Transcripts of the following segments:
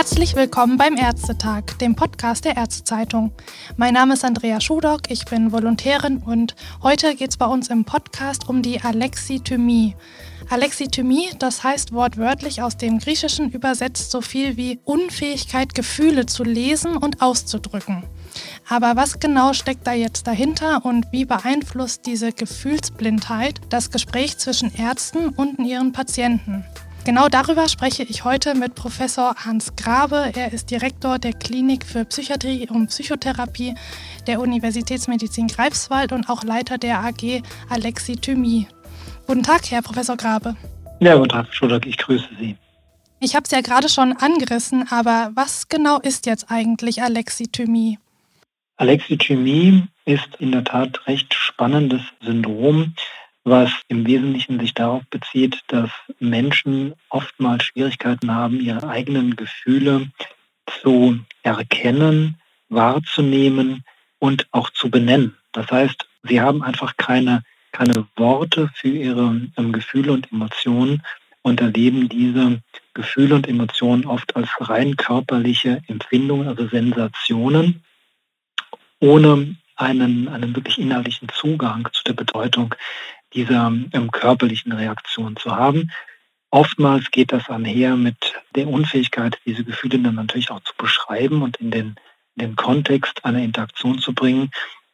Herzlich willkommen beim Ärztetag, dem Podcast der Ärztezeitung. Mein Name ist Andrea Schudock, ich bin Volontärin und heute geht es bei uns im Podcast um die Alexithymie. Alexithymie, das heißt wortwörtlich aus dem Griechischen übersetzt so viel wie Unfähigkeit, Gefühle zu lesen und auszudrücken. Aber was genau steckt da jetzt dahinter und wie beeinflusst diese Gefühlsblindheit das Gespräch zwischen Ärzten und ihren Patienten? Genau darüber spreche ich heute mit Professor Hans Grabe. Er ist Direktor der Klinik für Psychiatrie und Psychotherapie der Universitätsmedizin Greifswald und auch Leiter der AG Alexithymie. Guten Tag, Herr Professor Grabe. Ja, guten Tag, Schudak, ich grüße Sie. Ich habe es ja gerade schon angerissen, aber was genau ist jetzt eigentlich Alexithymie? Alexithymie ist in der Tat recht spannendes Syndrom, was im Wesentlichen sich darauf bezieht, dass Menschen oftmals Schwierigkeiten haben, ihre eigenen Gefühle zu erkennen, wahrzunehmen und auch zu benennen. Das heißt, sie haben einfach keine, keine Worte für ihre ähm, Gefühle und Emotionen und erleben diese Gefühle und Emotionen oft als rein körperliche Empfindungen, also Sensationen, ohne einen, einen wirklich innerlichen Zugang zu der Bedeutung dieser ähm, körperlichen Reaktion zu haben. Oftmals geht das einher mit der Unfähigkeit, diese Gefühle dann natürlich auch zu beschreiben und in den, in den Kontext einer Interaktion zu bringen.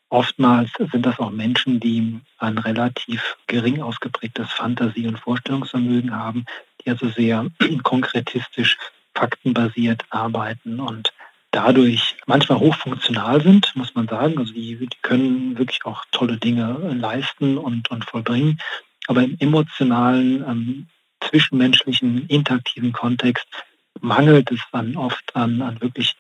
Oftmals sind das auch Menschen, die ein relativ gering ausgeprägtes Fantasie- und Vorstellungsvermögen haben, die also sehr konkretistisch, faktenbasiert arbeiten und dadurch manchmal hochfunktional sind, muss man sagen. Also die, die können wirklich auch tolle Dinge leisten und, und vollbringen. Aber im emotionalen, ähm, zwischenmenschlichen, interaktiven Kontext mangelt es dann oft an, an wirklich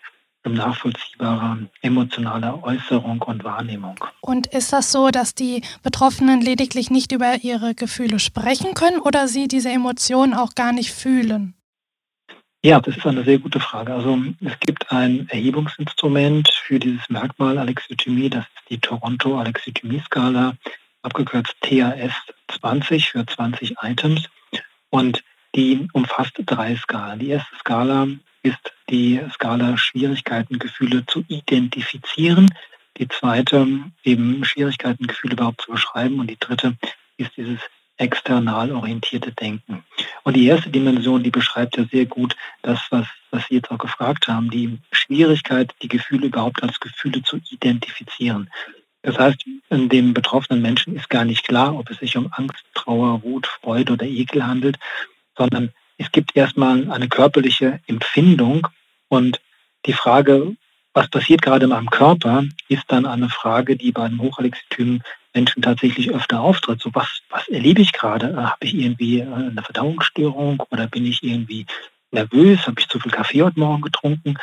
nachvollziehbarer emotionaler Äußerung und Wahrnehmung. Und ist das so, dass die Betroffenen lediglich nicht über ihre Gefühle sprechen können oder sie diese Emotionen auch gar nicht fühlen? Ja, das ist eine sehr gute Frage. Also es gibt ein Erhebungsinstrument für dieses Merkmal Alexithymie, das ist die Toronto Alexithymie-Skala, abgekürzt TAS 20 für 20 Items. Und die umfasst drei Skalen. Die erste Skala ist die Skala Schwierigkeiten, Gefühle zu identifizieren. Die zweite eben Schwierigkeiten, Gefühle überhaupt zu beschreiben. Und die dritte ist dieses external orientierte Denken. Und die erste Dimension, die beschreibt ja sehr gut das, was, was Sie jetzt auch gefragt haben, die Schwierigkeit, die Gefühle überhaupt als Gefühle zu identifizieren. Das heißt, in dem betroffenen Menschen ist gar nicht klar, ob es sich um Angst, Trauer, Wut, Freude oder Ekel handelt, sondern es gibt erstmal eine körperliche Empfindung und die Frage, was passiert gerade in meinem Körper, ist dann eine Frage, die bei den Hochalexithymen Menschen tatsächlich öfter auftritt. So was, was erlebe ich gerade? Äh, habe ich irgendwie äh, eine Verdauungsstörung oder bin ich irgendwie nervös? Habe ich zu viel Kaffee heute Morgen getrunken?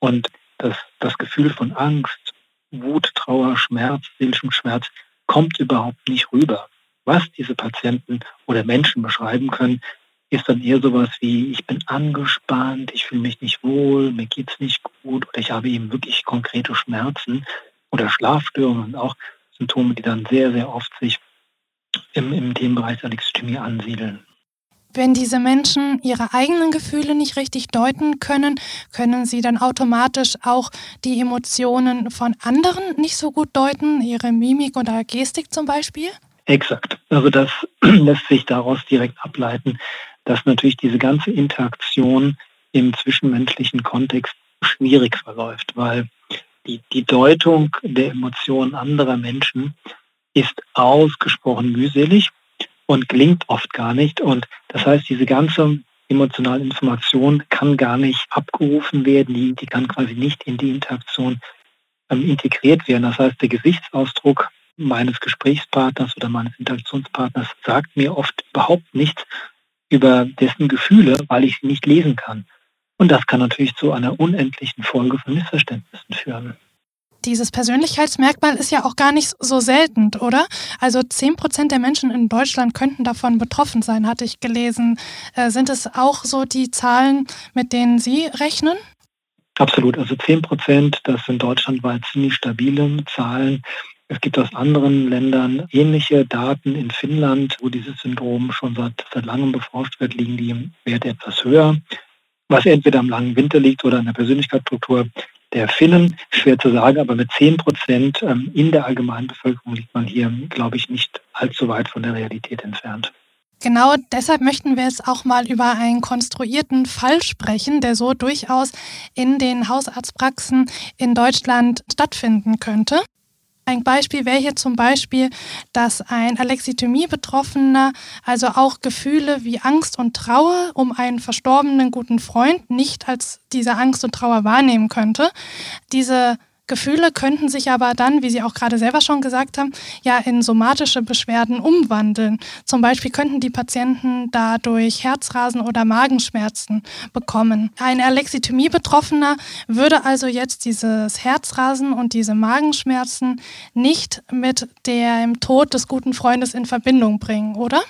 Und das, das Gefühl von Angst, Wut, Trauer, Schmerz, seelischem Schmerz kommt überhaupt nicht rüber. Was diese Patienten oder Menschen beschreiben können, ist dann eher sowas wie, ich bin angespannt, ich fühle mich nicht wohl, mir geht es nicht gut oder ich habe eben wirklich konkrete Schmerzen oder Schlafstörungen auch Symptome, die dann sehr, sehr oft sich im, im Themenbereich der Alexithymie ansiedeln. Wenn diese Menschen ihre eigenen Gefühle nicht richtig deuten können, können sie dann automatisch auch die Emotionen von anderen nicht so gut deuten, ihre Mimik oder Gestik zum Beispiel? Exakt. Also das lässt sich daraus direkt ableiten, dass natürlich diese ganze Interaktion im zwischenmenschlichen Kontext schwierig verläuft, weil die, die Deutung der Emotionen anderer Menschen ist ausgesprochen mühselig und gelingt oft gar nicht. Und das heißt, diese ganze emotionale Information kann gar nicht abgerufen werden, die, die kann quasi nicht in die Interaktion ähm, integriert werden. Das heißt, der Gesichtsausdruck meines Gesprächspartners oder meines Interaktionspartners sagt mir oft überhaupt nichts über dessen Gefühle, weil ich sie nicht lesen kann. Und das kann natürlich zu einer unendlichen Folge von Missverständnissen führen. Dieses Persönlichkeitsmerkmal ist ja auch gar nicht so selten, oder? Also 10 Prozent der Menschen in Deutschland könnten davon betroffen sein, hatte ich gelesen. Äh, sind es auch so die Zahlen, mit denen Sie rechnen? Absolut. Also 10 Prozent, das sind deutschlandweit ziemlich stabile Zahlen. Es gibt aus anderen Ländern ähnliche Daten. In Finnland, wo dieses Syndrom schon seit, seit langem beforscht wird, liegen die Werte etwas höher. was entweder am langen Winter liegt oder an der Persönlichkeitsstruktur der Finnen. Schwer zu sagen, aber mit 10 Prozent ähm, in der allgemeinen Bevölkerung liegt man hier, glaube ich, nicht allzu weit von der Realität entfernt. Genau deshalb möchten wir jetzt auch mal über einen konstruierten Fall sprechen, der so durchaus in den Hausarztpraxen in Deutschland stattfinden könnte. Ein Beispiel wäre hier zum Beispiel, dass ein Alexithymie-Betroffener also auch Gefühle wie Angst und Trauer um einen verstorbenen guten Freund nicht als diese Angst und Trauer wahrnehmen könnte. Diese Gefühle könnten sich aber dann, wie Sie auch gerade selber schon gesagt haben, ja in somatische Beschwerden umwandeln. Zum Beispiel könnten die Patienten dadurch Herzrasen oder Magenschmerzen bekommen. Ein Alexithymie-Betroffener würde also jetzt dieses Herzrasen und diese Magenschmerzen nicht mit dem Tod des guten Freundes in Verbindung bringen, oder?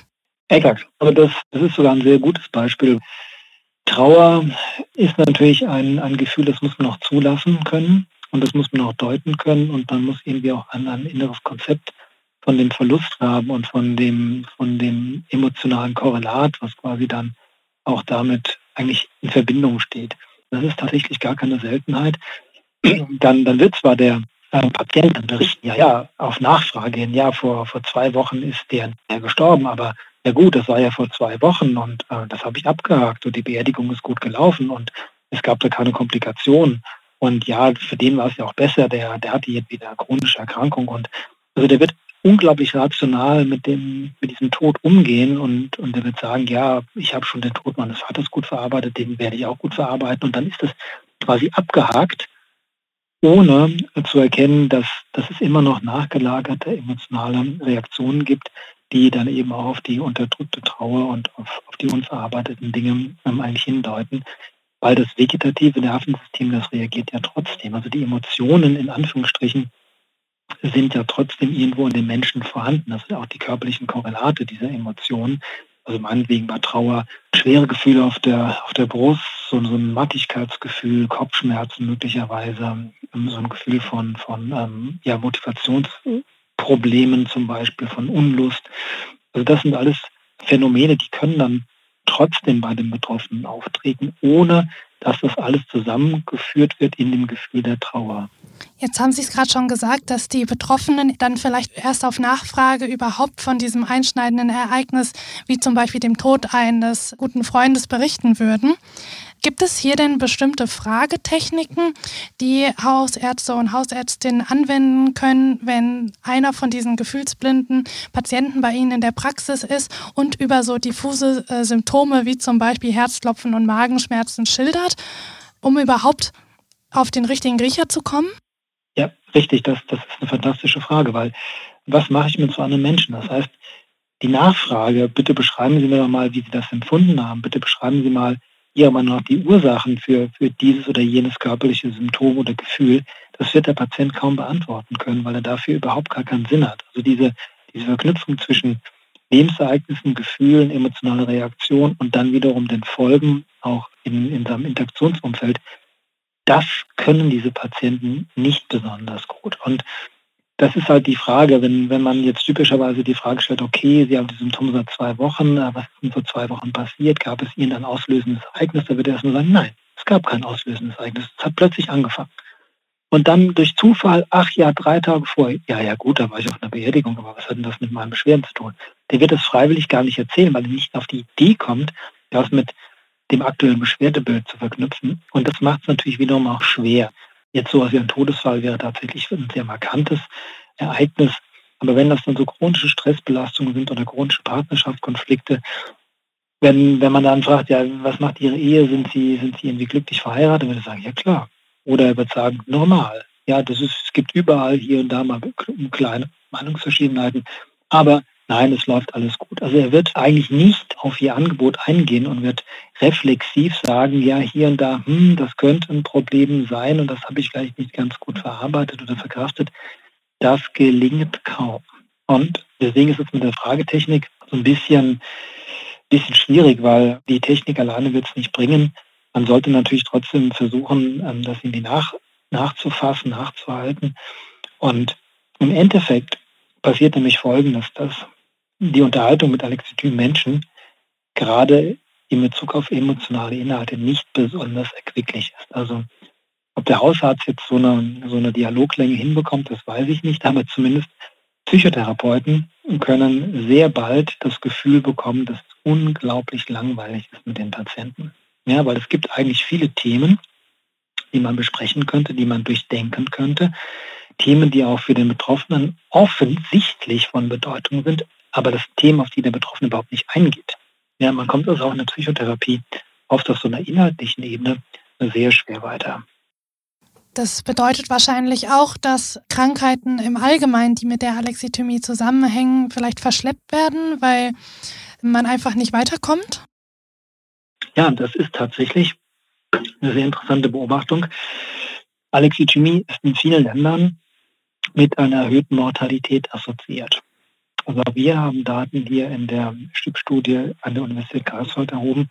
Exakt. Also das, das ist sogar ein sehr gutes Beispiel. Trauer ist natürlich ein, ein Gefühl, das muss man auch zulassen können. Und das muss man auch deuten können und man muss irgendwie auch ein, ein inneres Konzept von dem Verlust haben und von dem, von dem emotionalen Korrelat, was quasi dann auch damit eigentlich in Verbindung steht. Das ist tatsächlich gar keine Seltenheit. Dann, dann wird zwar der äh, Patient dann berichten, ja, ja, auf Nachfrage hin, ja, vor, vor zwei Wochen ist der, der gestorben, aber ja gut, das war ja vor zwei Wochen und äh, das habe ich abgehakt und die Beerdigung ist gut gelaufen und es gab da keine Komplikationen. Und ja, für den war es ja auch besser, der, der hatte jetzt wieder chronische Erkrankung und also der wird unglaublich rational mit dem, mit diesem Tod umgehen und, und der wird sagen, ja, ich habe schon den Tod meines Vaters gut verarbeitet, den werde ich auch gut verarbeiten. Und dann ist das quasi abgehakt, ohne zu erkennen, dass, dass es immer noch nachgelagerte emotionale Reaktionen gibt, die dann eben auch auf die unterdrückte Trauer und auf, auf die unverarbeiteten Dinge ähm, eigentlich hindeuten weil das vegetative Nervensystem, das reagiert ja trotzdem. Also die Emotionen in Anführungsstrichen sind ja trotzdem irgendwo in den Menschen vorhanden. Das sind auch die körperlichen Korrelate dieser Emotionen. Also meinetwegen bei Trauer schwere Gefühle auf der, auf der Brust, so, so ein Mattigkeitsgefühl, Kopfschmerzen möglicherweise, ähm, so ein Gefühl von, von ähm, ja, Motivationsproblemen zum Beispiel, von Unlust. Also das sind alles Phänomene, die können dann trotzdem bei den Betroffenen auftreten, ohne dass das alles zusammengeführt wird in dem Gefühl der Trauer. Jetzt haben Sie es gerade schon gesagt, dass die Betroffenen dann vielleicht erst auf Nachfrage überhaupt von diesem einschneidenden Ereignis, wie zum Beispiel dem Tod eines guten Freundes, berichten würden. Gibt es hier denn bestimmte Fragetechniken, die Hausärzte und Hausärztinnen anwenden können, wenn einer von diesen gefühlsblinden Patienten bei Ihnen in der Praxis ist und über so diffuse äh, Symptome wie zum Beispiel Herzklopfen und Magenschmerzen schildert, um überhaupt auf den richtigen Riecher zu kommen? Ja, richtig. Das, das ist eine fantastische Frage, weil was mache ich mit so einem Menschen? Das heißt, die Nachfrage, bitte beschreiben Sie mir doch mal, wie Sie das empfunden haben. Bitte beschreiben Sie mal, Ihrer Meinung nach die Ursachen für, für dieses oder jenes körperliche Symptom oder Gefühl, das wird der Patient kaum beantworten können, weil er dafür überhaupt gar keinen Sinn hat. Also diese, diese Verknüpfung zwischen Lebensereignissen, Gefühlen, emotionale Reaktion und dann wiederum den Folgen auch in, in seinem Interaktionsumfeld, das können diese Patienten nicht besonders gut. Und das ist halt die Frage, wenn, wenn man jetzt typischerweise die Frage stellt, okay, Sie haben die Symptome seit zwei Wochen, äh, was ist denn vor zwei Wochen passiert? Gab es Ihnen ein auslösendes Ereignis? Da wird er erstmal sagen, nein, es gab kein auslösendes Ereignis. Es hat plötzlich angefangen. Und dann durch Zufall, ach ja, drei Tage vor, ja, ja gut, da war ich auf einer Beerdigung, aber was hat denn das mit meinen Beschwerden zu tun? Der wird es freiwillig gar nicht erzählen, weil er nicht auf die Idee kommt, das mit dem aktuellen Beschwerdebild zu verknüpfen. Und das macht es natürlich wiederum auch schwer. Jetzt sowas wie ein Todesfall wäre tatsächlich ein sehr markantes Ereignis. Aber wenn das dann so chronische Stressbelastungen sind oder chronische Partnerschaftskonflikte, wenn, wenn man dann fragt, ja, was macht Ihre Ehe? Sind Sie, sind Sie irgendwie glücklich verheiratet? Würde ich sagen, ja klar. Oder er wird sagen, normal. Ja, das ist, es gibt überall hier und da mal kleine Meinungsverschiedenheiten. Aber nein, es läuft alles gut. Also er wird eigentlich nicht auf Ihr Angebot eingehen und wird reflexiv sagen, ja, hier und da, hm, das könnte ein Problem sein und das habe ich vielleicht nicht ganz gut verarbeitet oder verkraftet. Das gelingt kaum. Und deswegen ist es mit der Fragetechnik so ein bisschen, bisschen schwierig, weil die Technik alleine wird es nicht bringen. Man sollte natürlich trotzdem versuchen, ähm, das irgendwie nach, nachzufassen, nachzuhalten. Und im Endeffekt passiert nämlich Folgendes, dass die Unterhaltung mit Alexithym Menschen gerade in Bezug auf emotionale Inhalte nicht besonders erquicklich ist. Also ob der Hausarzt jetzt so eine, so eine Dialoglänge hinbekommt, das weiß ich nicht, aber zumindest Psychotherapeuten können sehr bald das Gefühl bekommen, dass es unglaublich langweilig ist mit den Patienten. Ja, weil es gibt eigentlich viele Themen, die man besprechen könnte, die man durchdenken könnte. Themen, die auch für den Betroffenen offensichtlich von Bedeutung sind, aber das Thema, auf die der Betroffene überhaupt nicht eingeht. Ja, man kommt also auch in der Psychotherapie oft auf so einer inhaltlichen Ebene sehr schwer weiter. Das bedeutet wahrscheinlich auch, dass Krankheiten im Allgemeinen, die mit der Alexithymie zusammenhängen, vielleicht verschleppt werden, weil man einfach nicht weiterkommt? Ja, das ist tatsächlich eine sehr interessante Beobachtung. Alexithymie ist in vielen Ländern mit einer erhöhten Mortalität assoziiert. Also wir haben Daten hier in der STIP-Studie an der Universität Karlsruhe erhoben,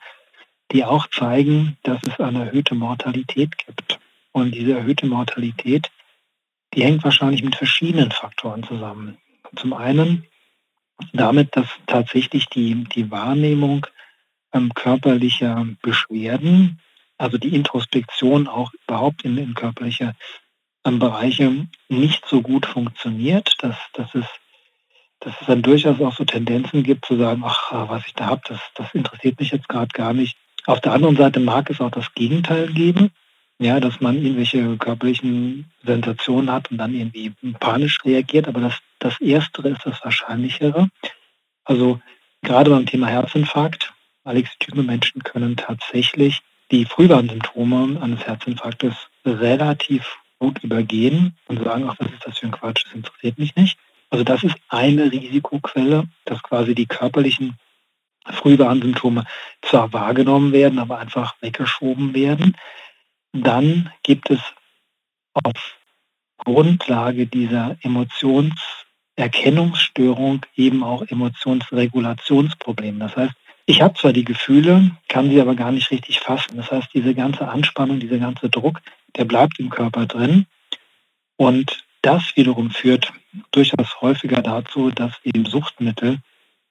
die auch zeigen, dass es eine erhöhte Mortalität gibt. Und diese erhöhte Mortalität, die hängt wahrscheinlich mit verschiedenen Faktoren zusammen. Zum einen damit, dass tatsächlich die, die Wahrnehmung ähm, körperlicher Beschwerden, also die Introspektion auch überhaupt in, in körperliche ähm, Bereiche nicht so gut funktioniert, dass, dass, es, dass es dann durchaus auch so Tendenzen gibt zu sagen, ach, was ich da habe, das, das interessiert mich jetzt gerade gar nicht. Auf der anderen Seite mag es auch das Gegenteil geben, ja, dass man irgendwelche körperlichen Sensationen hat und dann irgendwie panisch reagiert. Aber das, das Erstere ist das Wahrscheinlichere. Also gerade beim Thema Herzinfarkt, Alexithyme Menschen können tatsächlich die Frühwarnsymptome eines Herzinfarktes relativ gut übergehen und sagen, ach, was ist das für ein Quatsch, das interessiert mich nicht. Also das ist eine Risikoquelle, dass quasi die körperlichen Frühwarnsymptome zwar wahrgenommen werden, aber einfach weggeschoben werden. Dann gibt es auf Grundlage dieser Emotionserkennungsstörung eben auch Emotionsregulationsprobleme. Das heißt, ich habe zwar die Gefühle, kann sie aber gar nicht richtig fassen. Das heißt, diese ganze Anspannung, dieser ganze Druck, der bleibt im Körper drin. Und das wiederum führt durchaus häufiger dazu, dass eben Suchtmittel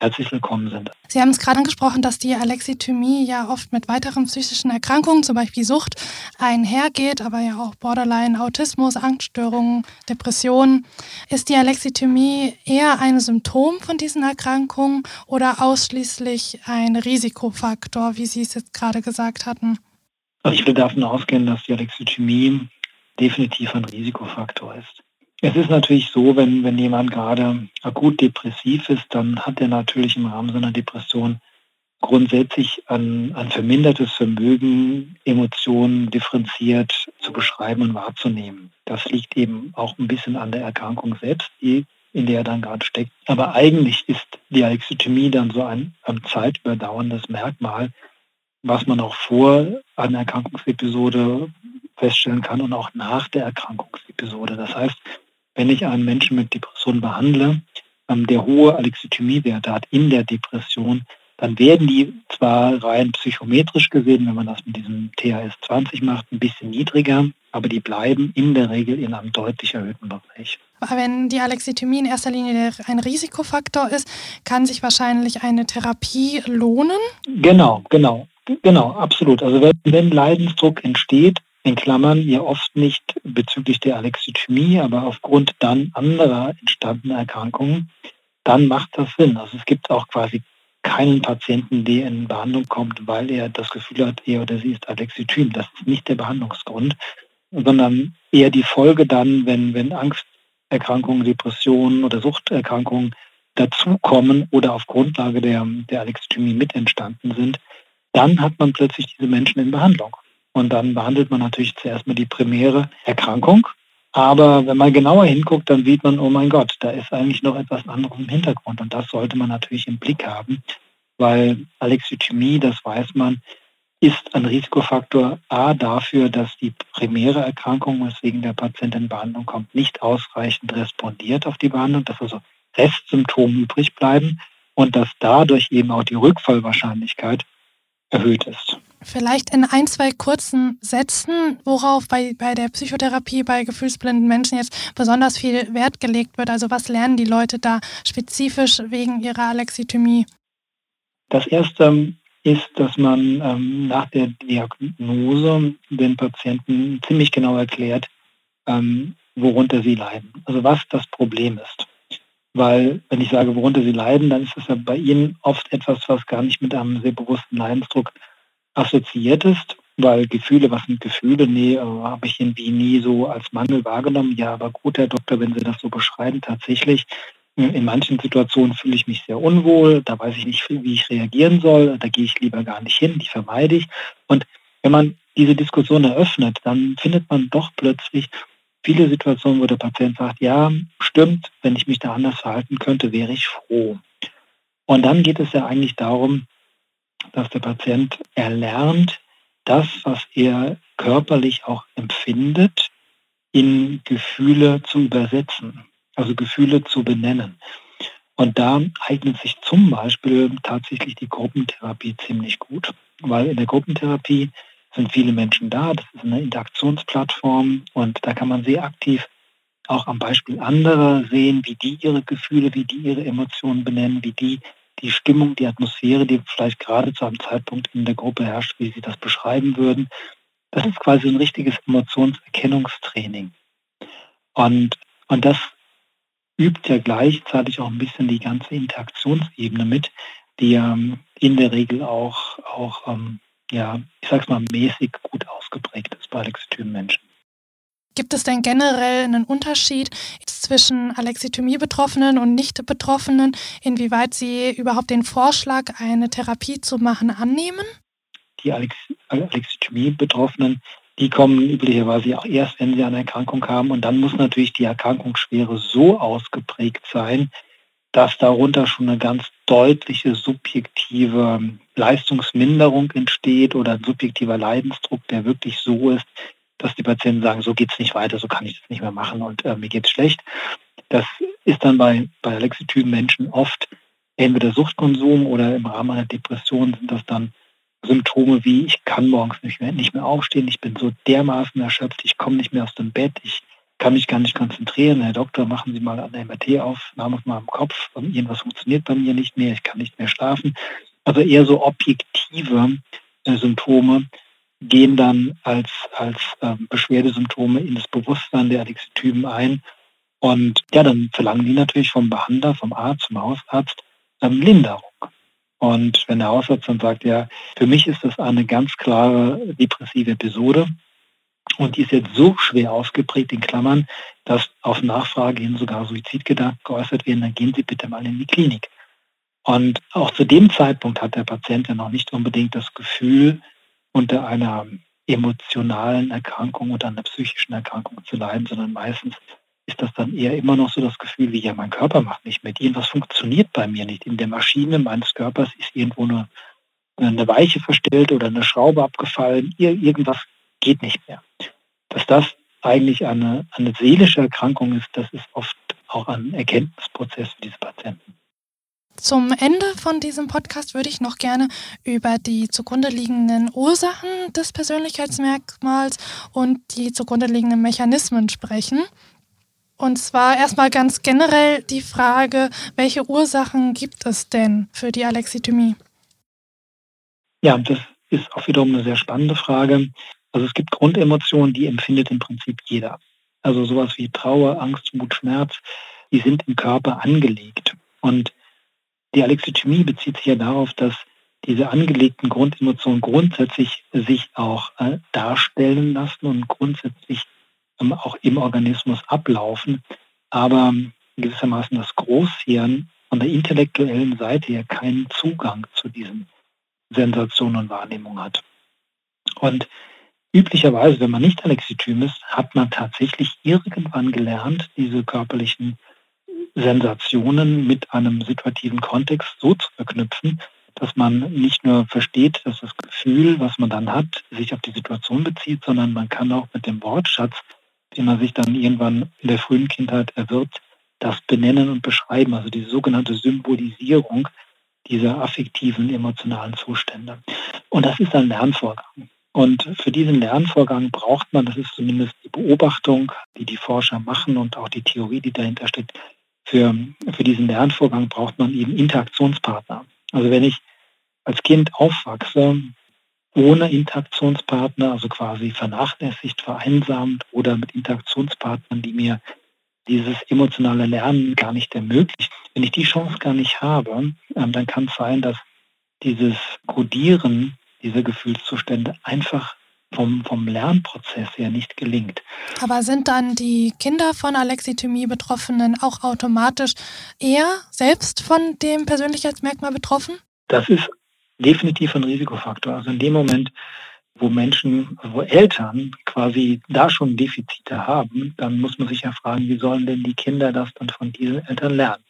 herzlich willkommen sind. Sie haben es gerade angesprochen, dass die Alexithymie ja oft mit weiteren psychischen Erkrankungen, zum Beispiel Sucht, einhergeht, aber ja auch Borderline, Autismus, Angststörungen, Depressionen. Ist die Alexithymie eher ein Symptom von diesen Erkrankungen oder ausschließlich ein Risikofaktor, wie Sie es jetzt gerade gesagt hatten? Also ich will davon ausgehen, dass die Alexithymie definitiv ein Risikofaktor ist. Es ist natürlich so, wenn, wenn jemand gerade akut depressiv ist, dann hat er natürlich im Rahmen seiner Depression grundsätzlich ein, ein vermindertes Vermögen, Emotionen differenziert zu beschreiben und wahrzunehmen. Das liegt eben auch ein bisschen an der Erkrankung selbst, die, in der er dann gerade steckt. Aber eigentlich ist die Alexithymie dann so ein, ein zeitüberdauerndes Merkmal, was man auch vor einer Erkrankungsepisode feststellen kann und auch nach der Erkrankungsepisode. Das heißt, wenn ich einen Menschen mit Depression behandle, ähm, der hohe Alexithymie-Werte hat in der Depression, dann werden die zwar rein psychometrisch gesehen, wenn man das mit diesem THS 20 macht, ein bisschen niedriger, aber die bleiben in der Regel in einem deutlich erhöhten Bereich. Wenn die Alexithymie in erster Linie ein Risikofaktor ist, kann sich wahrscheinlich eine Therapie lohnen? Genau, genau, genau, absolut. Also wenn, wenn Leidensdruck entsteht, in Klammern ja oft nicht bezüglich der Alexithymie, aber aufgrund dann anderer entstandener Erkrankungen, dann macht das Sinn. Also es gibt auch quasi keinen Patienten, der in Behandlung kommt, weil er das Gefühl hat, er oder sie ist Alexithym. Das ist nicht der Behandlungsgrund, sondern eher die Folge dann, wenn, wenn Angsterkrankungen, Depressionen oder Suchterkrankungen dazukommen oder auf Grundlage der, der Alexithymie mit entstanden sind, dann hat man plötzlich diese Menschen in Behandlung. Und dann behandelt man natürlich zuerst mal die primäre Erkrankung. Aber wenn man genauer hinguckt, dann sieht man, oh mein Gott, da ist eigentlich noch etwas anderes im Hintergrund. Und das sollte man natürlich im Blick haben, weil Alexithymie, das weiß man, ist ein Risikofaktor A dafür, dass die primäre Erkrankung, weswegen der Patient in Behandlung kommt, nicht ausreichend respondiert auf die Behandlung, dass also Restsymptome übrig bleiben und dass dadurch eben auch die Rückfallwahrscheinlichkeit erhöht ist. Vielleicht in ein, zwei kurzen Sätzen, worauf bei, bei der Psychotherapie bei gefühlsblinden Menschen jetzt besonders viel Wert gelegt wird. Also was lernen die Leute da spezifisch wegen ihrer Alexithymie? Das Erste ist, dass man ähm, nach der Diagnose den Patienten ziemlich genau erklärt, ähm, worunter sie leiden. Also was das Problem ist. Weil wenn ich sage, worunter sie leiden, dann ist es ja bei ihnen oft etwas, was gar nicht mit einem sehr bewussten Leidensdruck assoziiert ist, weil Gefühle, was sind Gefühle? Nee, äh, habe ich irgendwie nie so als Mangel wahrgenommen. Ja, aber gut, Herr Doktor, wenn Sie das so beschreiben, tatsächlich, äh, in manchen Situationen fühle ich mich sehr unwohl, da weiß ich nicht, wie ich reagieren soll, da gehe ich lieber gar nicht hin, die vermeide ich. Und wenn man diese Diskussion eröffnet, dann findet man doch plötzlich viele Situationen, wo der Patient sagt, ja, stimmt, wenn ich mich da anders verhalten könnte, wäre ich froh. Und dann geht es ja eigentlich darum, dass der Patient erlernt, das, was er körperlich auch empfindet, in Gefühle zu übersetzen, also Gefühle zu benennen. Und da eignet sich zum Beispiel tatsächlich die Gruppentherapie ziemlich gut, weil in der Gruppentherapie sind viele Menschen da. Das ist eine Interaktionsplattform und da kann man sehr aktiv auch am Beispiel anderer sehen, wie die ihre Gefühle, wie die ihre Emotionen benennen, wie die die Stimmung, die Atmosphäre, die vielleicht gerade zu einem Zeitpunkt in der Gruppe herrscht, wie sie das beschreiben würden. Das ist quasi ein richtiges Emotionserkennungstraining. Und, und das übt ja gleichzeitig auch ein bisschen die ganze Interaktionsebene mit, die ähm, in der Regel auch, auch ähm, ja, ich sag's mal, mäßig gut ausgeprägt ist bei Alexithymien-Menschen. Gibt es denn generell einen Unterschied zwischen Alexithymie-Betroffenen und Nicht-Betroffenen, inwieweit sie überhaupt den Vorschlag, eine Therapie zu machen, annehmen? Die Alex Alexithymie-Betroffenen, die kommen üblicherweise auch erst, wenn sie eine Erkrankung haben. Und dann muss natürlich die Erkrankungsschwere so ausgeprägt sein, dass darunter schon eine ganz deutliche subjektive Leistungsminderung entsteht oder ein subjektiver Leidensdruck, der wirklich so ist, dass die Patienten sagen, so geht es nicht weiter, so kann ich das nicht mehr machen und äh, mir geht es schlecht. Das ist dann bei, bei Alexithymien Menschen oft entweder Suchtkonsum oder im Rahmen einer Depression sind das dann Symptome wie ich kann morgens nicht mehr, nicht mehr aufstehen, ich bin so dermaßen erschöpft, ich komme nicht mehr aus dem Bett, ich kann mich gar nicht konzentrieren. Herr Doktor, machen Sie mal eine MRT-Aufnahme auf meinem Kopf. Irgendwas funktioniert bei mir nicht mehr. Ich kann nicht mehr schlafen. Also eher so objektive äh, Symptome gehen dann als, als ähm, Beschwerdesymptome in das Bewusstsein der Alexithymen ein. Und ja, dann verlangen die natürlich vom Behandler, vom Arzt, vom Hausarzt ähm, Linderung. Und wenn der Hausarzt dann sagt, ja, für mich ist das eine ganz klare depressive Episode, und die ist jetzt so schwer ausgeprägt in Klammern, dass auf Nachfrage hin sogar Suizidgedanken geäußert werden, dann gehen Sie bitte mal in die Klinik. Und auch zu dem Zeitpunkt hat der Patient ja noch nicht unbedingt das Gefühl, unter einer emotionalen Erkrankung oder einer psychischen Erkrankung zu leiden, sondern meistens ist das dann eher immer noch so das Gefühl, wie ja, mein Körper macht nicht mit. Irgendwas funktioniert bei mir nicht. In der Maschine meines Körpers ist irgendwo eine, eine Weiche verstellt oder eine Schraube abgefallen. Irgendwas geht nicht mehr. Dass das eigentlich eine, eine seelische Erkrankung ist, das ist oft auch ein Erkenntnisprozess für diese Patienten. Zum Ende von diesem Podcast würde ich noch gerne über die zugrunde liegenden Ursachen des Persönlichkeitsmerkmals und die zugrunde liegenden Mechanismen sprechen. Und zwar erstmal ganz generell die Frage, welche Ursachen gibt es denn für die Alexithymie? Ja, das ist auch wiederum eine sehr spannende Frage. Also es gibt Grundemotionen, die empfindet im Prinzip jeder. Also sowas wie Trauer, Angst, Mut, Schmerz, die sind im Körper angelegt. Und die Alexithymie bezieht sich ja darauf, dass diese angelegten Grundemotionen grundsätzlich sich auch äh, darstellen lassen und grundsätzlich ähm, auch im Organismus ablaufen, aber gewissermaßen das Großhirn von der intellektuellen Seite her keinen Zugang zu diesen Sensationen und Wahrnehmungen hat. Und Üblicherweise, wenn man nicht alexithym ist, hat man tatsächlich irgendwann gelernt, diese körperlichen Sensationen mit einem situativen Kontext so zu verknüpfen, dass man nicht nur versteht, dass das Gefühl, was man dann hat, sich auf die Situation bezieht, sondern man kann auch mit dem Wortschatz, den man sich dann irgendwann in der frühen Kindheit erwirbt, das benennen und beschreiben, also die sogenannte Symbolisierung dieser affektiven, emotionalen Zustände. Und das ist ein Lernvorgang. Und für diesen Lernvorgang braucht man, das ist zumindest die Beobachtung, die die Forscher machen und auch die Theorie, die dahinter steht, für, für diesen Lernvorgang braucht man eben Interaktionspartner. Also wenn ich als Kind aufwachse, ohne Interaktionspartner, also quasi vernachlässigt, vereinsamt oder mit Interaktionspartnern, die mir dieses emotionale Lernen gar nicht ermöglicht. Wenn ich die Chance gar nicht habe, ähm, dann kann es sein, dass dieses Codieren dieser Gefühlszustände einfach vom, vom Lernprozess her nicht gelingt. Aber sind dann die Kinder von Alexithymie-Betroffenen auch automatisch eher selbst von dem Persönlichkeitsmerkmal betroffen? Das ist definitiv ein Risikofaktor. Also in dem Moment, wo Menschen, wo Eltern quasi da schon Defizite haben, dann muss man sich ja fragen, wie sollen denn die Kinder das dann von diesen Eltern lernen?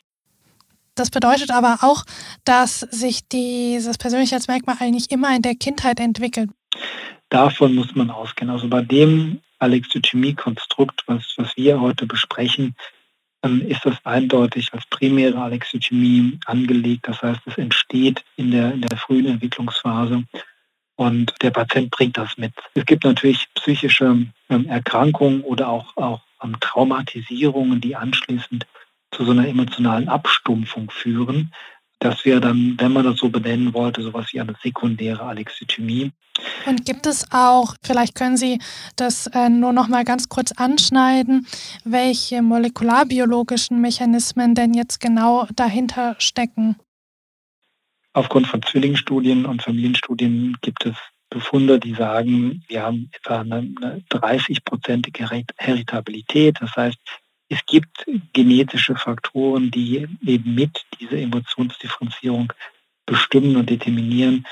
Das bedeutet aber auch, dass sich dieses Persönlichkeitsmerkmal eigentlich immer in der Kindheit entwickelt. Davon muss man ausgehen. Also bei dem Alexithymie-Konstrukt, was, was wir heute besprechen, ähm, ist das eindeutig als primäre Alexithymie angelegt. Das heißt, es entsteht in der, in der frühen Entwicklungsphase und der Patient bringt das mit. Es gibt natürlich psychische ähm, Erkrankungen oder auch, auch ähm, Traumatisierungen, die anschließend zu so einer emotionalen Abstumpfung führen. Das wäre dann, wenn man das so benennen wollte, sowas wie eine sekundäre Alexithymie. Und gibt es auch, vielleicht können Sie das äh, nur noch mal ganz kurz anschneiden, welche molekularbiologischen Mechanismen denn jetzt genau dahinter stecken? Aufgrund von Zwillingsstudien und Familienstudien gibt es Befunde, die sagen, wir haben etwa eine 30-prozentige Heritabilität. Das heißt, es gibt genetische Faktoren, die eben mit dieser Emotionsdifferenzierung bestimmen und determinieren.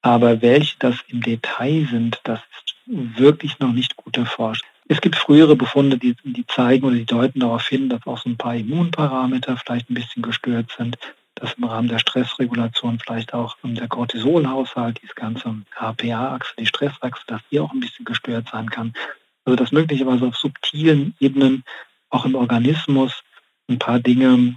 Aber welche das im Detail sind, das ist wirklich noch nicht gut erforscht. Es gibt frühere Befunde, die, die zeigen oder die deuten darauf hin, dass auch so ein paar Immunparameter vielleicht ein bisschen gestört sind, dass im Rahmen der Stressregulation vielleicht auch der Cortisolhaushalt, diese ganze HPA-Achse, die Stressachse, dass die auch ein bisschen gestört sein kann. Also dass möglicherweise auf subtilen Ebenen auch im Organismus ein paar Dinge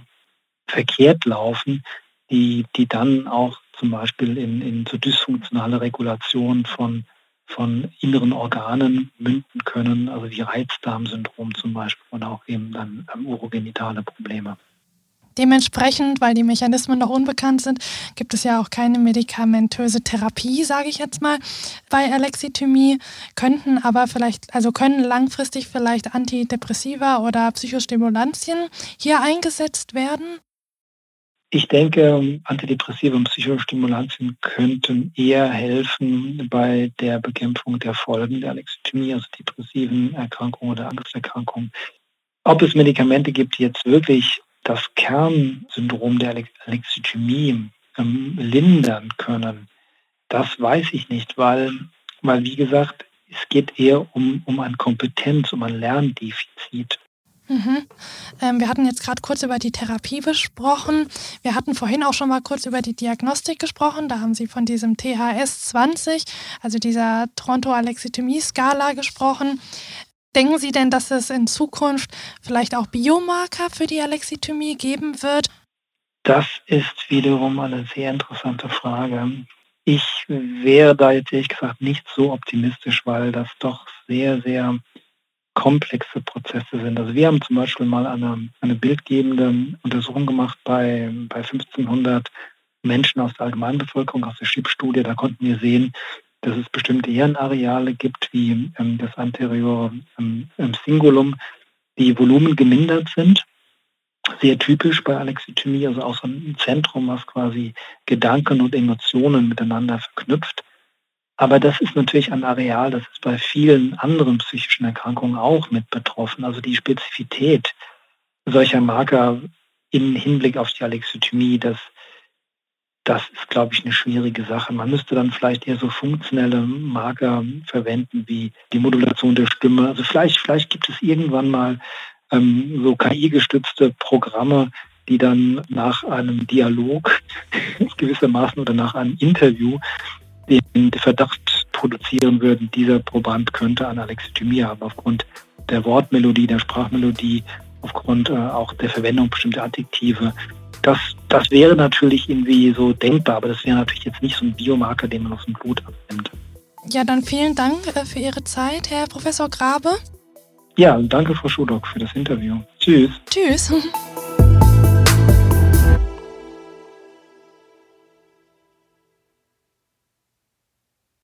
verkehrt laufen, die, die dann auch zum Beispiel in, in so dysfunktionale Regulation von, von inneren Organen münden können, also wie Reizdarmsyndrom zum Beispiel oder auch eben dann urogenitale Probleme. Dementsprechend, weil die Mechanismen noch unbekannt sind, gibt es ja auch keine medikamentöse Therapie, sage ich jetzt mal, bei Alexithymie, könnten aber vielleicht, also können langfristig vielleicht Antidepressiva oder Psychostimulantien hier eingesetzt werden? Ich denke, Antidepressiva und Psychostimulantien könnten eher helfen bei der Bekämpfung der Folgen der Alexithymie, also depressiven Erkrankungen oder Angsterkrankungen. Ob es Medikamente gibt, die jetzt wirklich das Kernsyndrom der Alexithymie lindern können, das weiß ich nicht, weil, weil wie gesagt, es geht eher um, um ein Kompetenz, um ein Lerndefizit. Mhm. Ähm, wir hatten jetzt gerade kurz über die Therapie besprochen. Wir hatten vorhin auch schon mal kurz über die Diagnostik gesprochen. Da haben Sie von diesem THS 20, also dieser Toronto-Alexithymie-Skala gesprochen. Denken Sie denn, dass es in Zukunft vielleicht auch Biomarker für die Alexithymie geben wird? Das ist wiederum eine sehr interessante Frage. Ich wäre da jetzt ehrlich gesagt nicht so optimistisch, weil das doch sehr, sehr komplexe Prozesse sind. Also wir haben zum Beispiel mal eine, eine bildgebende Untersuchung gemacht bei, bei 1500 Menschen aus der Allgemeinbevölkerung, aus der Chip-Studie. Da konnten wir sehen, dass es bestimmte Hirnareale gibt, wie ähm, das anterior ähm, Cingulum, die Volumen gemindert sind. Sehr typisch bei Alexithymie, also auch so ein Zentrum, was quasi Gedanken und Emotionen miteinander verknüpft. Aber das ist natürlich ein Areal, das ist bei vielen anderen psychischen Erkrankungen auch mit betroffen. Also die Spezifität solcher Marker im Hinblick auf die Alexithymie, das das ist, glaube ich, eine schwierige Sache. Man müsste dann vielleicht eher so funktionelle Marker verwenden wie die Modulation der Stimme. Also vielleicht, vielleicht gibt es irgendwann mal ähm, so KI-gestützte Programme, die dann nach einem Dialog gewissermaßen oder nach einem Interview den Verdacht produzieren würden, dieser Proband könnte eine Alexithymie haben aufgrund der Wortmelodie, der Sprachmelodie, aufgrund äh, auch der Verwendung bestimmter Adjektive das, das wäre natürlich irgendwie so denkbar, aber das wäre natürlich jetzt nicht so ein Biomarker, den man aus dem Blut abnimmt. Ja, dann vielen Dank äh, für Ihre Zeit, Herr Professor Grabe. Ja, danke, Frau Schudock, für das Interview. Tschüss. Tschüss.